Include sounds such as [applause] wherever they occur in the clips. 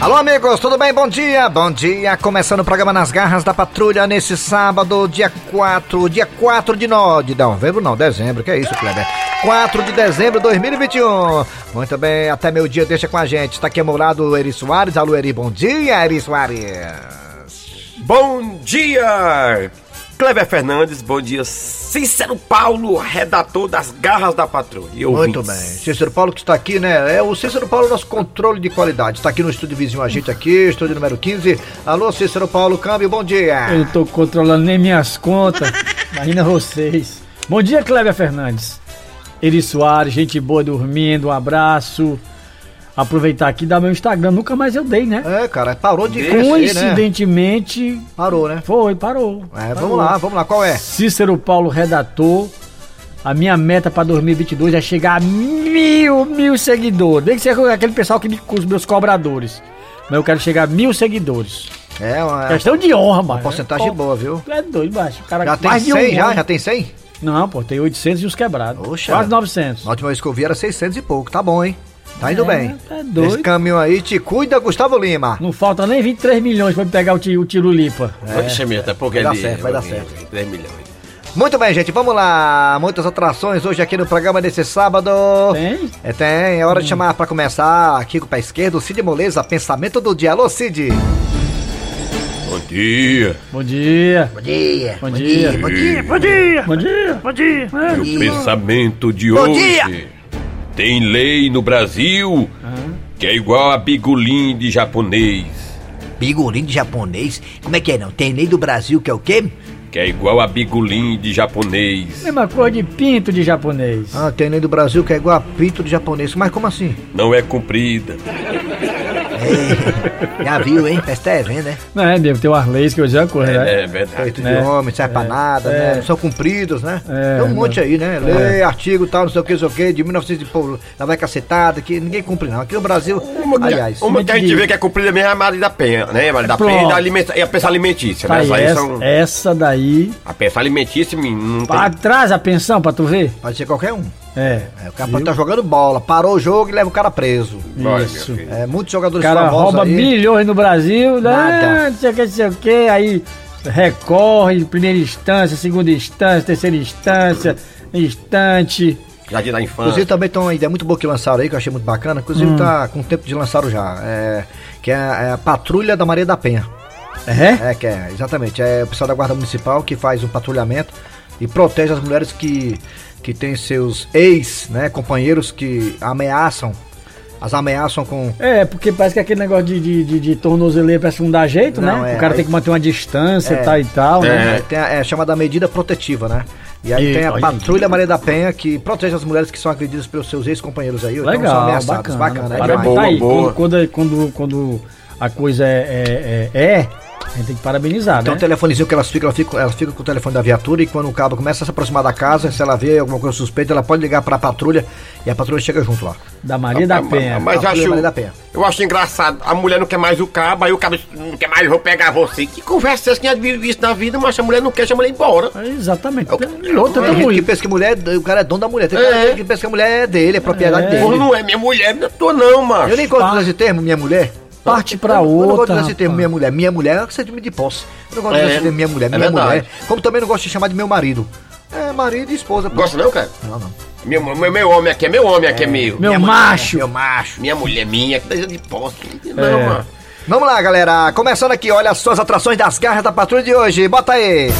Alô, amigos, tudo bem? Bom dia, bom dia. Começando o programa Nas Garras da Patrulha nesse sábado, dia 4, dia 4 de, no... de novembro, não, dezembro, que é isso, Kleber? 4 de dezembro de 2021. Muito bem, até meu dia, deixa com a gente. Está aqui ao meu lado Eri Soares. Alô, Eri, bom dia, Eri Soares. Bom dia, Kleber Fernandes, bom dia, Cícero Paulo, redator das Garras da Patrulha. e Muito bem. Cícero Paulo que está aqui, né? É o Cícero Paulo, nosso controle de qualidade. Está aqui no estúdio vizinho a gente aqui, estúdio número 15. Alô, Cícero Paulo, câmbio, bom dia. Eu não tô controlando nem minhas contas. [laughs] Imagina vocês. Bom dia, Cléber Fernandes. Eri Soares, gente boa dormindo, um abraço. Aproveitar aqui e dar meu Instagram. Nunca mais eu dei, né? É, cara, parou de né? Coincidentemente, Parou, né? foi, parou. É, Parou. vamos lá, vamos lá, qual é? Cícero Paulo, redator. A minha meta pra 2022 é chegar a mil, mil seguidores. Tem que ser aquele pessoal que me os meus cobradores. Mas eu quero chegar a mil seguidores. É, uma, Questão de honra, mano. porcentagem Pô, boa, viu? É doido, baixo. Cara Já tem mais de 100 um já? ano. Já tem 100? Não, pô, tem 800 e os quebrados. Oxa. Quase 900. Na última vez que eu vi era 600 e pouco, tá bom, hein? Tá indo É, bem. tá doido. Esse caminho aí te cuida, Gustavo Lima. Não falta nem 23 milhões pra me pegar o, ti- o Tirulipa. Oxe, meu, até porque Vai dar certo, vai dar certo. 3 milhões. Muito bem, gente, vamos lá. Muitas atrações hoje aqui no programa desse sábado. Tem? É, tem. É hora de chamar pra começar aqui com o pé esquerdo, o Cid Moleza, pensamento do dia. Alô, Cid. Bom dia. Bom dia. Bom dia. Bom dia. Bom dia. Bom dia. Bom dia. Bom dia. Meu pensamento de Bom hoje. dia. Tem lei no Brasil que é igual a bigolim de japonês. Bigolim de japonês? Como é que é, não? Tem lei do Brasil que é o quê? Que é igual a bigolim de japonês. Mesma cor de pinto de japonês. Ah, tem lei do Brasil que é igual a pinto de japonês. Mas como assim? Não é cumprida. É, já viu, hein? Festa é vendo, né? Não é, deve ter umas leis que eu já corro, né? É verdade. Feito de É, homem, serve pra nada, né? Não são cumpridos, né? É, Tem um monte não. aí, né? Lei, artigo tal, não sei o que, não sei o que, de 1900 e pouco, lá vai cacetada, que ninguém cumpre não. Aqui no Brasil, Uma, aliás, uma que a gente de- vê que é cumprida mesmo é a Maria da Penha, né? Maria da Pronto. Penha e, da alimenta- e a peça alimentícia, Tá né? essa, são... essa daí. A peça alimentícia não tem... Atrás a pensão pra tu ver? pode ser qualquer um. É. É, o cara pode estar jogando bola, parou o jogo e leva o cara preso. Isso. É, muitos O jogadores cara famosos rouba aí. milhões no Brasil, né? Nada. Não sei o que, não sei o que, aí recorre, primeira instância, segunda instância, terceira instância, instante. Jardim da infância. Inclusive também tem uma ideia muito boa que lançaram aí, que eu achei muito bacana. Inclusive tá com tempo de lançar já. É, que é, é a Patrulha da Maria da Penha. É? É, que é, exatamente. É o pessoal da Guarda Municipal que faz um patrulhamento e protege as mulheres que, que têm seus ex, né, companheiros que ameaçam, as ameaçam com. É, porque parece que aquele negócio de, de, de, de tornozeleira parece que não dá jeito, Não, né? é, o cara aí- tem que manter uma distância É. e tal e tal, né? É, tem a, é chamada medida protetiva, né? E aí E- tem a olha, Patrulha Maria da Penha que protege as mulheres que são agredidas pelos seus ex-companheiros aí. então são Legal, ameaçadas. bacana. Bacana, é Parabéns. demais. Boa, tá aí, boa. Quando, quando, quando a coisa é, é, é, é, a gente tem que parabenizar, Tem um né? telefonezinho que elas ficam, ela fica, ela fica com o telefone da viatura e quando o cabo começa a se aproximar da casa, se ela vê alguma coisa suspeita, ela pode ligar para a patrulha e a patrulha chega junto lá. Da Maria da Ah, Penha. Mas eu Patrulha acho, Maria da Penha. eu acho engraçado. A mulher não quer mais o cabo, aí o cabo não quer mais, eu vou pegar você. Que conversa é essa? Quem já vive isso na vida, mas a mulher não quer, chama ela embora. É, Exatamente. Eu- Tem tem gente que pensa que mulher, o cara é dono da mulher, tem É. que pensa que a mulher é dele, é propriedade É. dele. Porra, não é minha mulher, não tô não, macho. Eu nem gosto desse termo, minha mulher. Parte pra eu, Eu não gosto outra, desse termo, minha mulher. Minha mulher é você de posse. Eu não gosto É, desse termo, minha mulher, é minha verdade. mulher. Como também não gosto de chamar de meu marido. É, marido e esposa. Gosta não, cara? Não, não. Meu, meu, meu homem aqui é meu homem, aqui é, meu. Meu minha macho. Meu macho. Minha mulher minha, que tá de posse. Não, É. mano. Vamos lá, galera. Começando aqui, olha as suas atrações das garras da patrulha de hoje. Bota aí.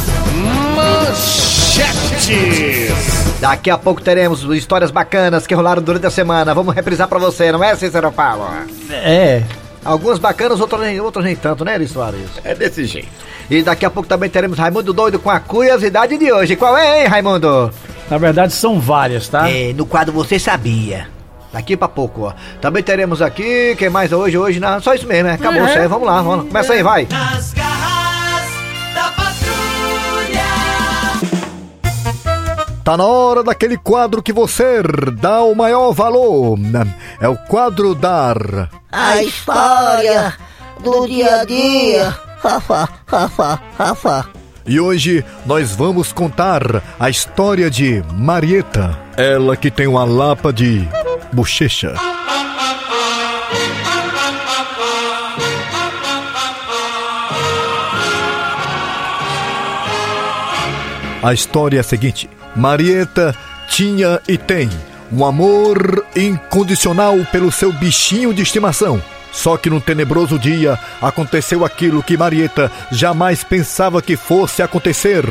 Daqui a pouco teremos histórias bacanas que rolaram durante a semana. Vamos reprisar pra você, não é, Cícero Paulo? É. Algumas bacanas, outras nem, outras nem tanto, né, Eri Soares? É desse jeito. E daqui a pouco também teremos Raimundo Doido com a curiosidade de hoje. Qual é, hein, Raimundo? Na verdade são várias, tá? É, no quadro Você Sabia. Daqui pra pouco, ó. Também teremos aqui, quem mais hoje? Hoje, não, só isso mesmo, né? Acabou, É. isso aí. Vamos lá, vamos lá. Começa aí, vai. Nas garras Tá na hora daquele quadro que você dá o maior valor. É o quadro dar. A história do dia a dia. Haha, haha, haha. E hoje nós vamos contar a história de Marieta. Ela que tem uma lapa de bochecha. A história é a seguinte: Marieta tinha e tem um amor incondicional pelo seu bichinho de estimação. Só que num tenebroso dia aconteceu aquilo que Marieta jamais pensava que fosse acontecer.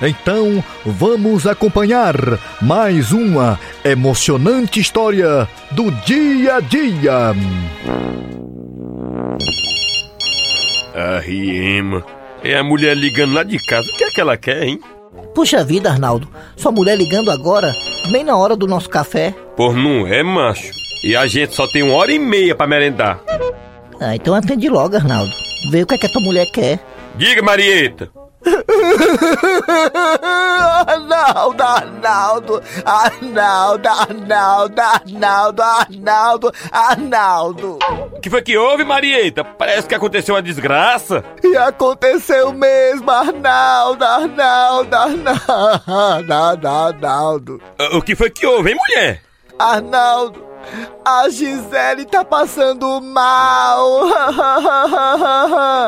Então, vamos acompanhar mais uma emocionante história do dia a dia. A Riema. É a mulher ligando lá de casa. O que é que ela quer, hein? Puxa vida, Arnaldo. Sua mulher ligando agora, bem na hora do nosso café. Por não é, macho. E a gente só tem uma hora e meia pra merendar. Ah, então atende logo, Arnaldo. Vê o que é que a tua mulher quer. Diga, Marieta. Arnaldo, Arnaldo, Arnaldo, Arnaldo, Arnaldo, Arnaldo, Arnaldo. O que foi que houve, Marieta? Parece que aconteceu uma desgraça. E aconteceu mesmo, Arnaldo, Arnaldo, Arnaldo, Arnaldo. O que foi que houve, hein, mulher? Arnaldo, a Gisele tá passando mal.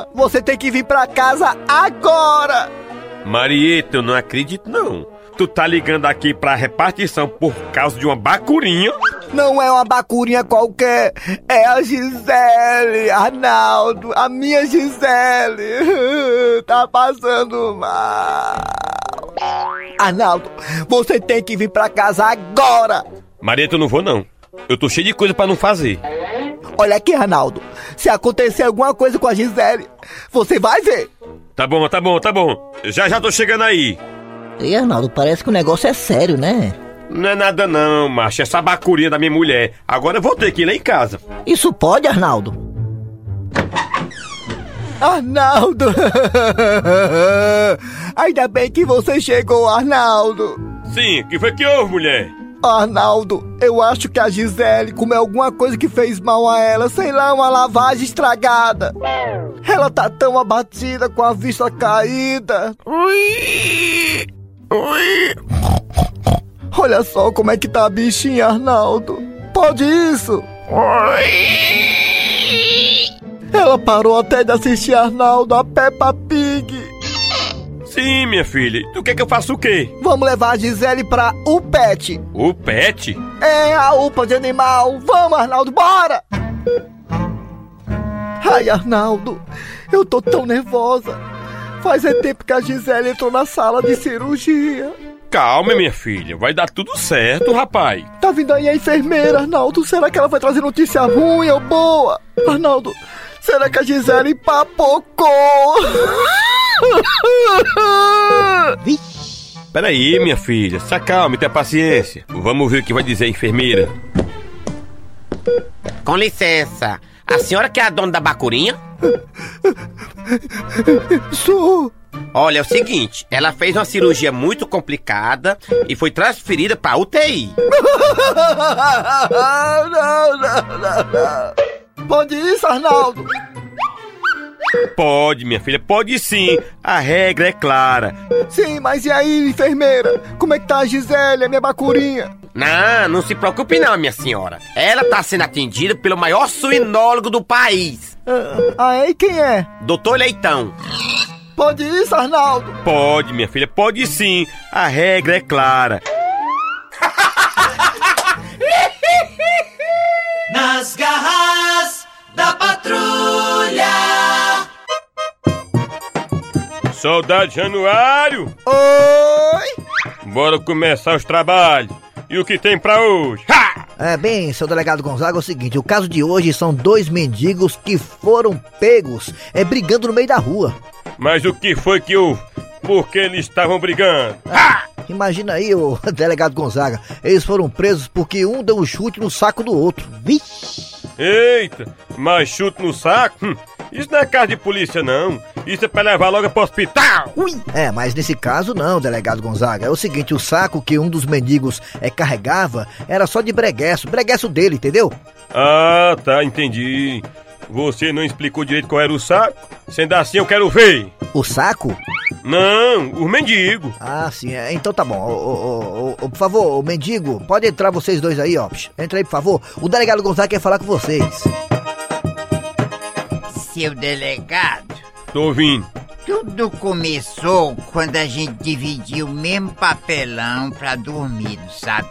[laughs] Você tem que vir pra casa agora. Marieta, eu não acredito, não. Tu tá ligando aqui pra repartição por causa de uma bacurinha? Não é uma bacurinha qualquer, é a Gisele, Arnaldo, a minha Gisele. [laughs] Tá passando mal. Arnaldo, você tem que vir pra casa agora. Marieta, eu não vou, não. Eu tô cheio de coisa pra não fazer. Olha aqui, Arnaldo. Se acontecer alguma coisa com a Gisele, você vai ver. Tá bom, tá bom, tá bom. Já já tô chegando aí. E Arnaldo, parece que o negócio é sério, né? Não é nada não, macho. Essa bacurinha da minha mulher. Agora eu vou ter que ir lá em casa. Isso pode, Arnaldo? Arnaldo! [laughs] Ainda bem que você chegou, Arnaldo! Sim, o que foi que houve, mulher? Arnaldo, eu acho que a Gisele comeu alguma coisa que fez mal a ela, sei lá, uma lavagem estragada. Ela tá tão abatida com a vista caída. Olha só como é que tá a bichinha, Arnaldo. Pode isso? Ela parou até de assistir Arnaldo a Peppa Pig. Sim, minha filha. Tu quer que eu faça o quê? Vamos levar a Gisele pra UPET. O pet? É a UPA de animal. Vamos, Arnaldo, bora! Ai, Arnaldo, eu tô tão nervosa. Faz é tempo que a Gisele entrou na sala de cirurgia. Calma, minha filha. Vai dar tudo certo, rapaz. Tá vindo aí a enfermeira, Arnaldo. Será que ela vai trazer notícia ruim ou boa? Arnaldo, será que a Gisele papocou? [laughs] Peraí, minha filha. Se acalme, tenha paciência. Vamos ver o que vai dizer a enfermeira. Com licença, a senhora que é a dona da bacurinha? Sou. Olha, é o seguinte, ela fez uma cirurgia muito complicada e foi transferida pra UTI. [laughs] não, não, não, não. Pode isso, Arnaldo? Pode, minha filha, pode sim. A regra é clara. Sim, mas e aí, enfermeira? Como é que tá a Gisele, a minha bacurinha? Não, não se preocupe não, minha senhora. Ela tá sendo atendida pelo maior suinólogo do país, Ah, ah, e quem é? Doutor Leitão. Pode isso, Arnaldo? Pode, minha filha, pode sim. A regra é clara. Nas garras Soldado Januário, Oi! bora começar os trabalhos. E o que tem pra hoje? Ha! É, bem, seu delegado Gonzaga, é o seguinte, o caso de hoje são dois mendigos que foram pegos é, brigando no meio da rua. Mas o que foi que houve? Por que eles estavam brigando? Imagina aí, o [laughs] delegado Gonzaga, eles foram presos porque um deu um chute no saco do outro. Vixe! Eita, mas chute no saco? Hum, isso não é caso de polícia, não. Isso é pra levar logo pro hospital. É, mas nesse caso não, delegado Gonzaga. É o seguinte, o saco que um dos mendigos é, carregava era só de breguesso, breguesso dele, entendeu? Ah, tá, entendi. Você não explicou direito qual era o saco? Sendo assim, eu quero ver. O saco? Não, os mendigos. Ah, sim, é, então tá bom. Ô, ô, ô, ô, por favor, o mendigo, pode entrar vocês dois aí, ó. Entra aí, por favor. O delegado Gonzaga quer falar com vocês. Seu delegado, Tô ouvindo. Tudo começou quando a gente dividiu o mesmo papelão pra dormir, sabe?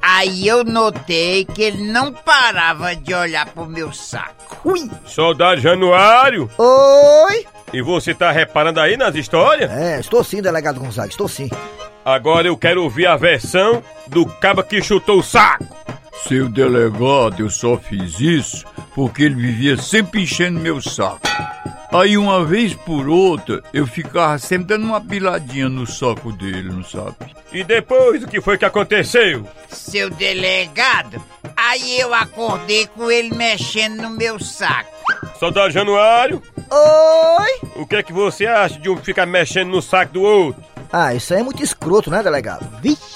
Aí eu notei que ele não parava de olhar pro meu saco. Ui! Soldado Januário, Oi! e você tá reparando aí nas histórias? É, estou sim, delegado Gonzaga, estou sim. Agora eu quero ouvir a versão do caba que chutou o saco. Seu delegado, eu só fiz isso porque ele vivia sempre enchendo meu saco. Aí uma vez por outra, eu ficava sempre dando uma piladinha no saco dele, não sabe? E depois, o que foi que aconteceu? Seu delegado, aí eu acordei com ele mexendo no meu saco. Soldado Januário, Oi! o que é que você acha de um ficar mexendo no saco do outro? Ah, isso aí é muito escroto, né, delegado? Vixe!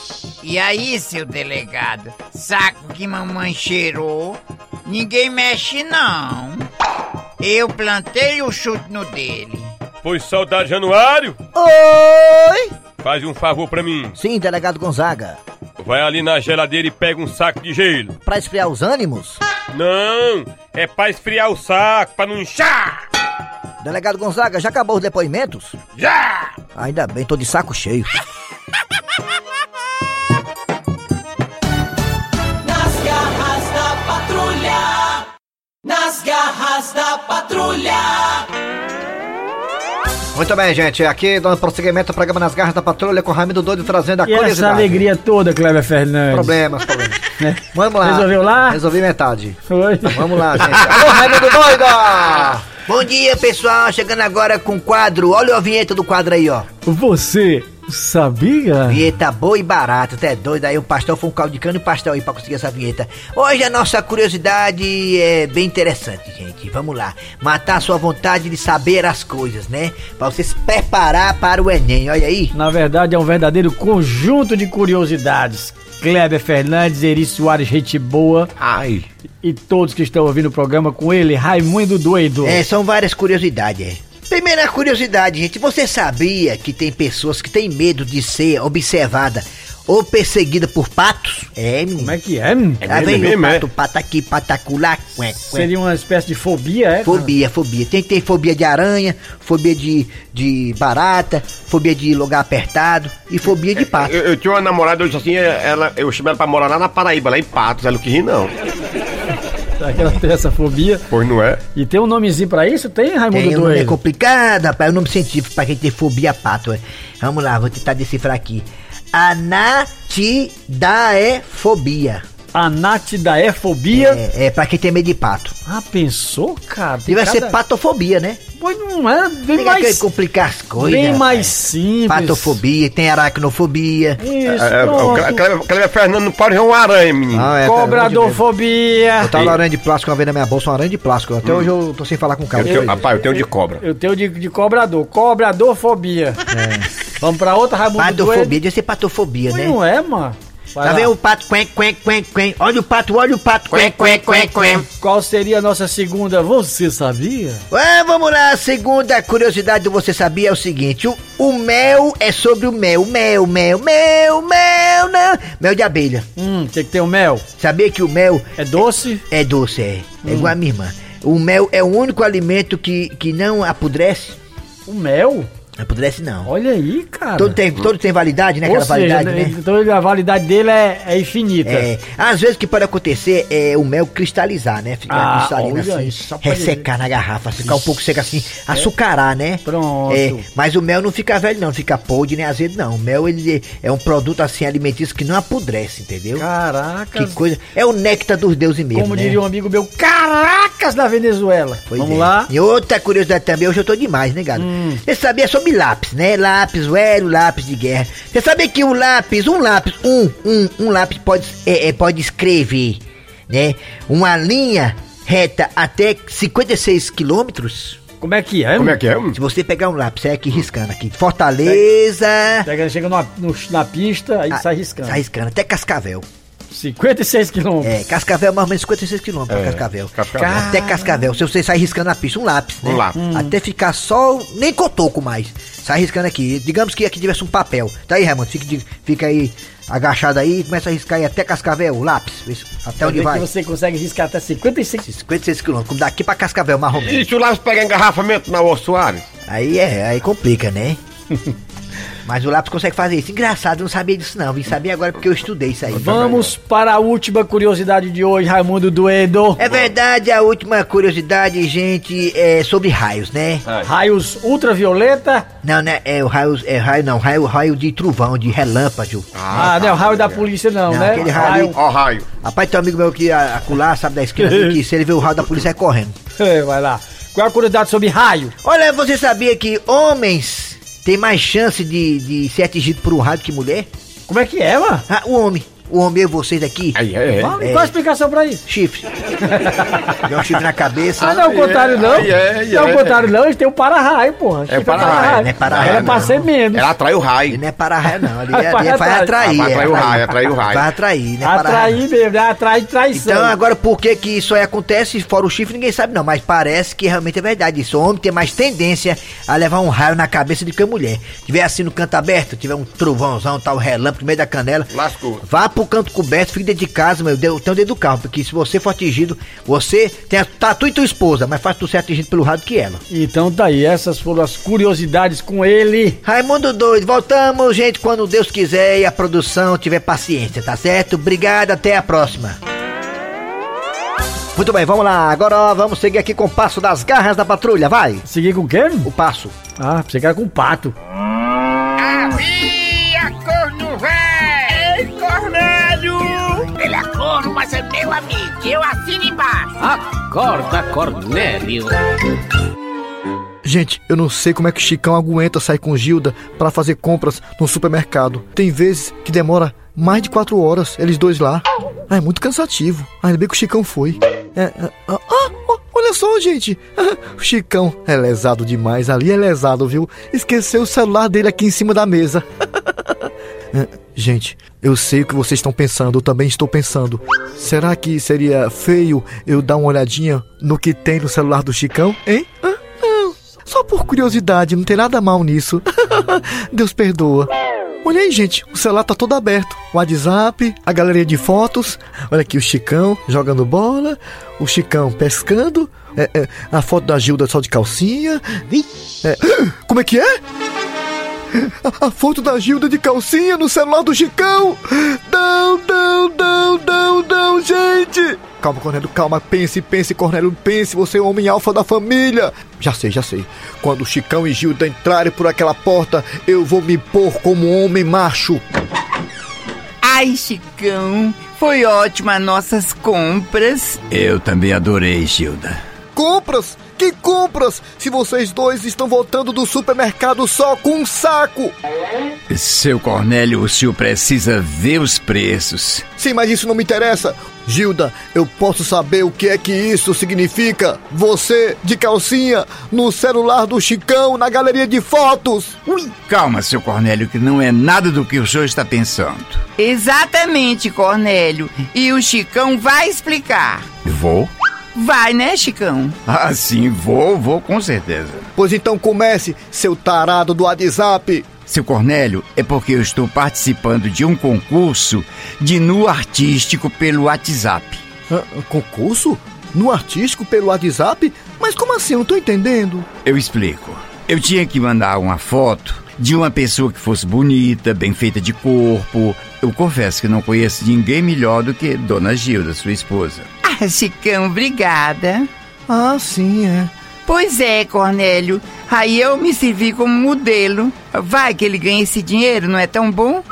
E aí, seu delegado, saco que mamãe cheirou, ninguém mexe não. Eu plantei o chute no dele. Pois, soldado Januário, Oi! faz um favor pra mim. Sim, delegado Gonzaga. Vai ali na geladeira e pega um saco de gelo. Pra esfriar os ânimos? Não, é pra esfriar o saco, pra não inchar. Delegado Gonzaga, já acabou os depoimentos? Já! Ainda bem, tô de saco cheio. Muito bem, gente. Aqui dando prosseguimento ao programa Nas Garras da Patrulha com o Raimundo Doido trazendo a E essa curiosidade. alegria toda, Kleber Fernandes. Problemas, problemas. [laughs] né? Vamos lá. Resolveu lá? Resolvi metade. Foi. Vamos lá, gente. [laughs] Alô, Raimundo Doido! Bom dia, pessoal. Chegando agora com o quadro. Olha a vinheta do quadro aí, ó. Você sabia? Vinheta boa e barata, até doido. Aí o pastel foi um caldo de cana e pastel aí pra conseguir essa vinheta. Hoje a nossa curiosidade é bem interessante, gente. Vamos lá. Matar a sua vontade de saber as coisas, né? Pra você se preparar para o Enem. Olha aí. Na verdade, é um verdadeiro conjunto de curiosidades. Kleber Fernandes, Eri Soares, gente boa. Ai. E todos que estão ouvindo o programa com ele, Raimundo Doido. É, são várias curiosidades, é. Primeira curiosidade, gente. Você sabia que tem pessoas que têm medo de ser observada ou perseguida por patos? É, menino. Como é que é? hum? Lá vem mesmo, o é? pato, pato aqui, pato acolá. Cué, cué. Seria uma espécie de fobia, é? Fobia, fobia. Tem que ter fobia de aranha, fobia de, de barata, fobia de lugar apertado e fobia de pato. Eu, eu tinha uma namorada, eu disse assim, ela, eu chamei ela pra morar lá na Paraíba, lá em Patos, ela não quis rir não. [laughs] Será que ela tem essa fobia? Pois não é? E tem um nomezinho pra isso? Tem, Raimundo Tem, o nome é complicado, rapaz. É um nome científico pra quem tem fobia pato. é. Vamos lá, vou tentar decifrar aqui. Anatidaefobia. Anatidaefobia? É, é pra quem tem medo de pato. Ah, pensou, cara? Tem Devia ser cada- patofobia, né? Pois não é, bem Tem que mais... complicar as coisas. Bem mais simples. Patofobia, tem aracnofobia. Isso, é, o Cleber Cleber Fernando não pode ver uma aranha, menino. Ah, é. Cobradorfobia. Eu tava uma aranha de plástico uma vez na minha bolsa, uma aranha de plástico. Até hoje eu tô sem falar com o cara. eu tenho, rapaz, eu tenho de cobra. Eu tenho de, de cobrador. Cobradorfobia. Vamos pra outra, Raimundo Patofobia, devia ser patofobia, Pois né? não é, mano. Vai Tá lá. vendo o pato, quen, quen, quen, quen. Olha o pato, olha o pato, quen, quen, quen, quen. Qual seria a nossa segunda? Você sabia? Ah, vamos lá, a segunda curiosidade do Você Sabia é o seguinte: o, o mel é sobre o mel, mel, mel, mel, mel, não. Mel de abelha. Hum, o que, que tem o mel? Sabia que o mel É doce? é doce, é. É igual a minha irmã. O mel é o único alimento que, que não apodrece. O mel? Apodrece não. Olha aí, cara. Todo tem, todo tem validade, né? Ou Aquela seja, validade, né? então a validade dele é, é infinita. É, às vezes o que pode acontecer é o mel cristalizar, né? Ficar Ah, cristalino assim, isso, ressecar na garrafa, ficar um pouco seco assim, açucarar, né? Pronto. É, mas o mel não fica velho não, fica podre nem azedo não. O mel ele é um produto assim alimentício que não apodrece, entendeu? Caracas. Que coisa, é o néctar dos deuses mesmo, Como né? diria um amigo meu, caracas da Venezuela. Pois Vamos é. lá. E outra curiosidade também, hoje eu tô demais, né, gado? Hum. Você sabia sobre lápis, né? Lápis, velho, lápis de guerra. Você sabia que um lápis, um lápis, um, um, um lápis pode, é, é, pode escrever, né? Uma linha reta até 56 quilômetros? Como é que é? Como é que é? Se você pegar um lápis, é aqui riscando aqui. Fortaleza. Pega, chega numa- no- na pista, aí Ah, sai riscando. Sai riscando, até Cascavel. 56 quilômetros. É, Cascavel é mais ou menos 56 quilômetros pra Cascavel. Cascavel. Até Cascavel. Se você sair riscando na pista, um lápis, né? Um lápis. Até ficar só, nem cotoco mais. Sai riscando aqui. Digamos que aqui tivesse um papel. Tá aí, Raimundo? Fica, fica aí agachado aí e começa a riscar aí até Cascavel, o lápis. Até onde vai? que você consegue riscar até 56 56 quilômetros, como daqui pra Cascavel, mais ou menos. E se o Lápis pega engarrafamento na Soares? Aí é, aí complica, né? [laughs] Mas o lápis consegue fazer isso. Engraçado, eu não sabia disso não. Vim saber agora porque eu estudei isso aí. Vamos para a última curiosidade de hoje, Raimundo Duedo. É verdade, a última curiosidade, gente, é sobre raios, né? Raios ultravioleta. Não, né? É o raio, é raio não, raio, raio de trovão, de relâmpago. Ah, não é o raio da polícia não, Não, né? aquele raio- Ó, raio. Rapaz, tem um amigo meu que a- acular, sabe da esquina, [laughs] que se ele vê o raio da polícia é correndo. [laughs] É, vai lá. Qual é a curiosidade sobre raio? Olha, você sabia que homens têm mais chance de, de ser atingido por um raio que mulher? Como é que é, mano? Ah, o homem. O homem, eu, vocês aqui. Aí, é, é. É. Qual a explicação pra isso? Chifre. [laughs] Deu um chifre na cabeça. Ah, não é o contrário, não. Aí é, Não é o é. contrário, não. Eles têm o para-raio, porra. É o para-raio, não é para-raio, Ela é pra ser menos. Ela atrai o Ele raio. não é para raio, não. Ali, Vai ali é vai atrair. Ah, vai atrair é o raio, atrair o raio. Vai atrair, né? Atrair mesmo? Atrai traição. Então, agora, por que que isso aí acontece? Fora o chifre, ninguém sabe não. Mas parece que realmente é verdade isso. O homem tem mais tendência a levar um raio na cabeça do que a mulher. Tiver assim no canto aberto, tiver um trovãozão, tal, relâmpago no meio da canela. Lascou. Vá pro canto coberto, fique dentro de casa, meu Deus, tem o dedo do carro. Porque se você for atingido, você tem a, tá tu e tua esposa, mas faz tu ser atingido pelo do que ela. Então tá aí, essas foram as curiosidades com ele. Raimundo doido, voltamos, gente, quando Deus quiser e a produção tiver paciência, tá certo? Obrigado, até a próxima. Muito bem, vamos lá. Agora ó, vamos seguir aqui com o passo das garras da patrulha, vai. Seguir com quem? O passo. Ah, pensei que era com o pato. Havia mas é meu amigo. Eu assino embaixo. Acorda, Cornélio. Gente, eu não sei como é que o Chicão aguenta sair com Gilda pra fazer compras no supermercado. Tem vezes que demora mais de quatro horas, eles dois lá. Ah, é muito cansativo. Ah, ainda bem que o Chicão foi. É, é, ah, ah, olha só, gente. [laughs] O Chicão é lesado demais. Ali é lesado, viu? Esqueceu o celular dele aqui em cima da mesa. [laughs] É, Gente, eu sei o que vocês estão pensando, eu também estou pensando. Será que seria feio eu dar uma olhadinha no que tem no celular do Chicão, hein? Só por curiosidade, não tem nada mal nisso. [laughs] Deus perdoa. Olha aí, gente, o celular tá todo aberto. O WhatsApp, a galeria de fotos. Olha aqui o Chicão jogando bola, o Chicão pescando, é, é, a foto da Gilda só de calcinha. É, [gasps] como é que é? A, foto da Gilda de calcinha no celular do Chicão! Não, não, não, não, não, gente! Calma, Cornélio, calma, pense, pense, Cornélio, pense, você é o homem alfa da família! Já sei, já sei. Quando o Chicão e Gilda entrarem por aquela porta, eu vou me pôr como homem macho. Ai, Chicão, foi ótima nossas compras. Eu também adorei, Gilda. Compras? Que compras? Se vocês dois estão voltando do supermercado só com um saco! Seu Cornélio, o senhor precisa ver os preços. Sim, mas isso não me interessa. Gilda, eu posso saber o que é que isso significa? Você, de calcinha, no celular do Chicão, na galeria de fotos. Ui, calma, seu Cornélio, que não é nada do que o senhor está pensando. Exatamente, Cornélio. E o Chicão vai explicar. Vou? Vai, né, Chicão? Ah, sim, vou, vou com certeza. Pois então comece, seu tarado do WhatsApp. Seu Cornélio, é porque eu estou participando de um concurso de nu artístico pelo WhatsApp. Ah, concurso? No artístico pelo WhatsApp? Mas como assim? Eu não tô entendendo. Eu explico. Eu tinha que mandar uma foto de uma pessoa que fosse bonita, bem feita de corpo. Eu confesso que não conheço ninguém melhor do que Dona Gilda, sua esposa. Ah, Chicão, obrigada. Ah, sim, é. Pois é, Cornélio. Aí eu me servi como modelo. Vai que ele ganha esse dinheiro, não é tão bom?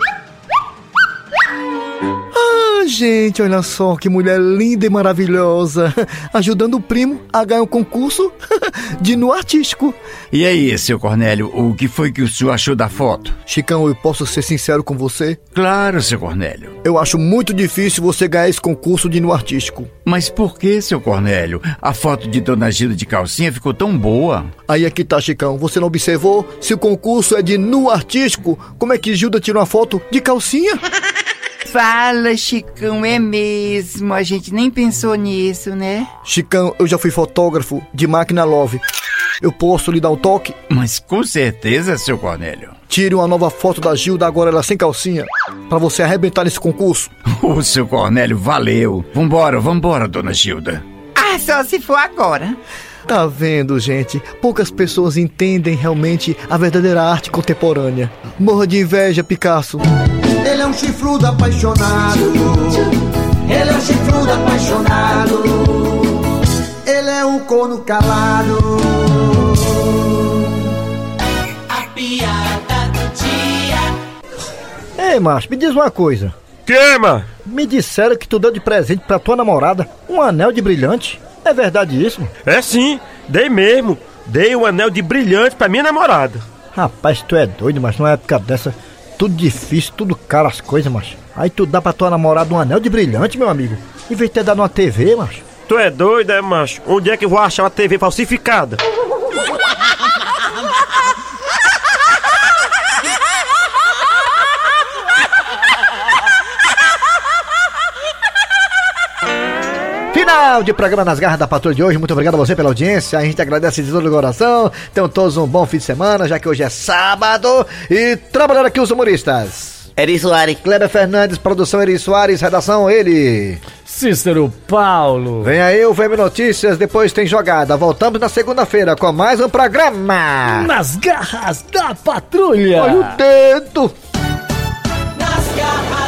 Ah, gente, olha só que mulher linda e maravilhosa. [laughs] Ajudando o primo a ganhar um concurso [laughs] de nu artístico. E aí, seu Cornélio, o que foi que o senhor achou da foto? Chicão, eu posso ser sincero com você? Claro, seu Cornélio. Eu acho muito difícil você ganhar esse concurso de nu artístico. Mas por que, seu Cornélio? A foto de Dona Gilda de calcinha ficou tão boa. Aí aqui tá, Chicão. Você não observou? Se o concurso é de nu artístico, como é que Gilda tirou uma foto de calcinha? [laughs] Fala, Chicão, é mesmo. A gente nem pensou nisso, né? Chicão, eu já fui fotógrafo de máquina Love. Eu posso lhe dar um toque? Mas com certeza, seu Cornélio. Tire uma nova foto da Gilda agora ela sem calcinha, pra você arrebentar nesse concurso. [laughs] Ô, seu Cornélio, valeu. Vambora, vambora, dona Gilda. Ah, só se for agora. Tá vendo, gente? Poucas pessoas entendem realmente a verdadeira arte contemporânea. Morra de inveja, Picasso. Ele é um chifrudo apaixonado. Ele é um chifrudo apaixonado. Ele é um corno calado. A piada do dia. Ei, macho, me diz uma coisa. Que, mano? Me disseram que tu deu de presente pra tua namorada um anel de brilhante. É verdade isso? É sim, dei mesmo. Dei um anel de brilhante pra minha namorada. Rapaz, tu é doido, mas numa época dessa, tudo difícil, tudo caro as coisas, macho. Aí tu dá pra tua namorada um anel de brilhante, meu amigo. Em vez de ter dado uma TV, macho. Tu é doido, é, macho? Onde é que eu vou achar uma TV falsificada? [laughs] Final de programa nas garras da patrulha de hoje. Muito obrigado a você pela audiência. A gente agradece de todo o coração. Tenham todos um bom fim de semana, já que hoje é sábado. E trabalhando aqui os humoristas. Eri Soares. Kleber Fernandes, produção Eri Soares, redação ele. Cícero Paulo. Vem aí o VM Notícias, depois tem jogada. Voltamos na segunda-feira com mais um programa. Nas garras da patrulha. Olha o dedo. Nas garras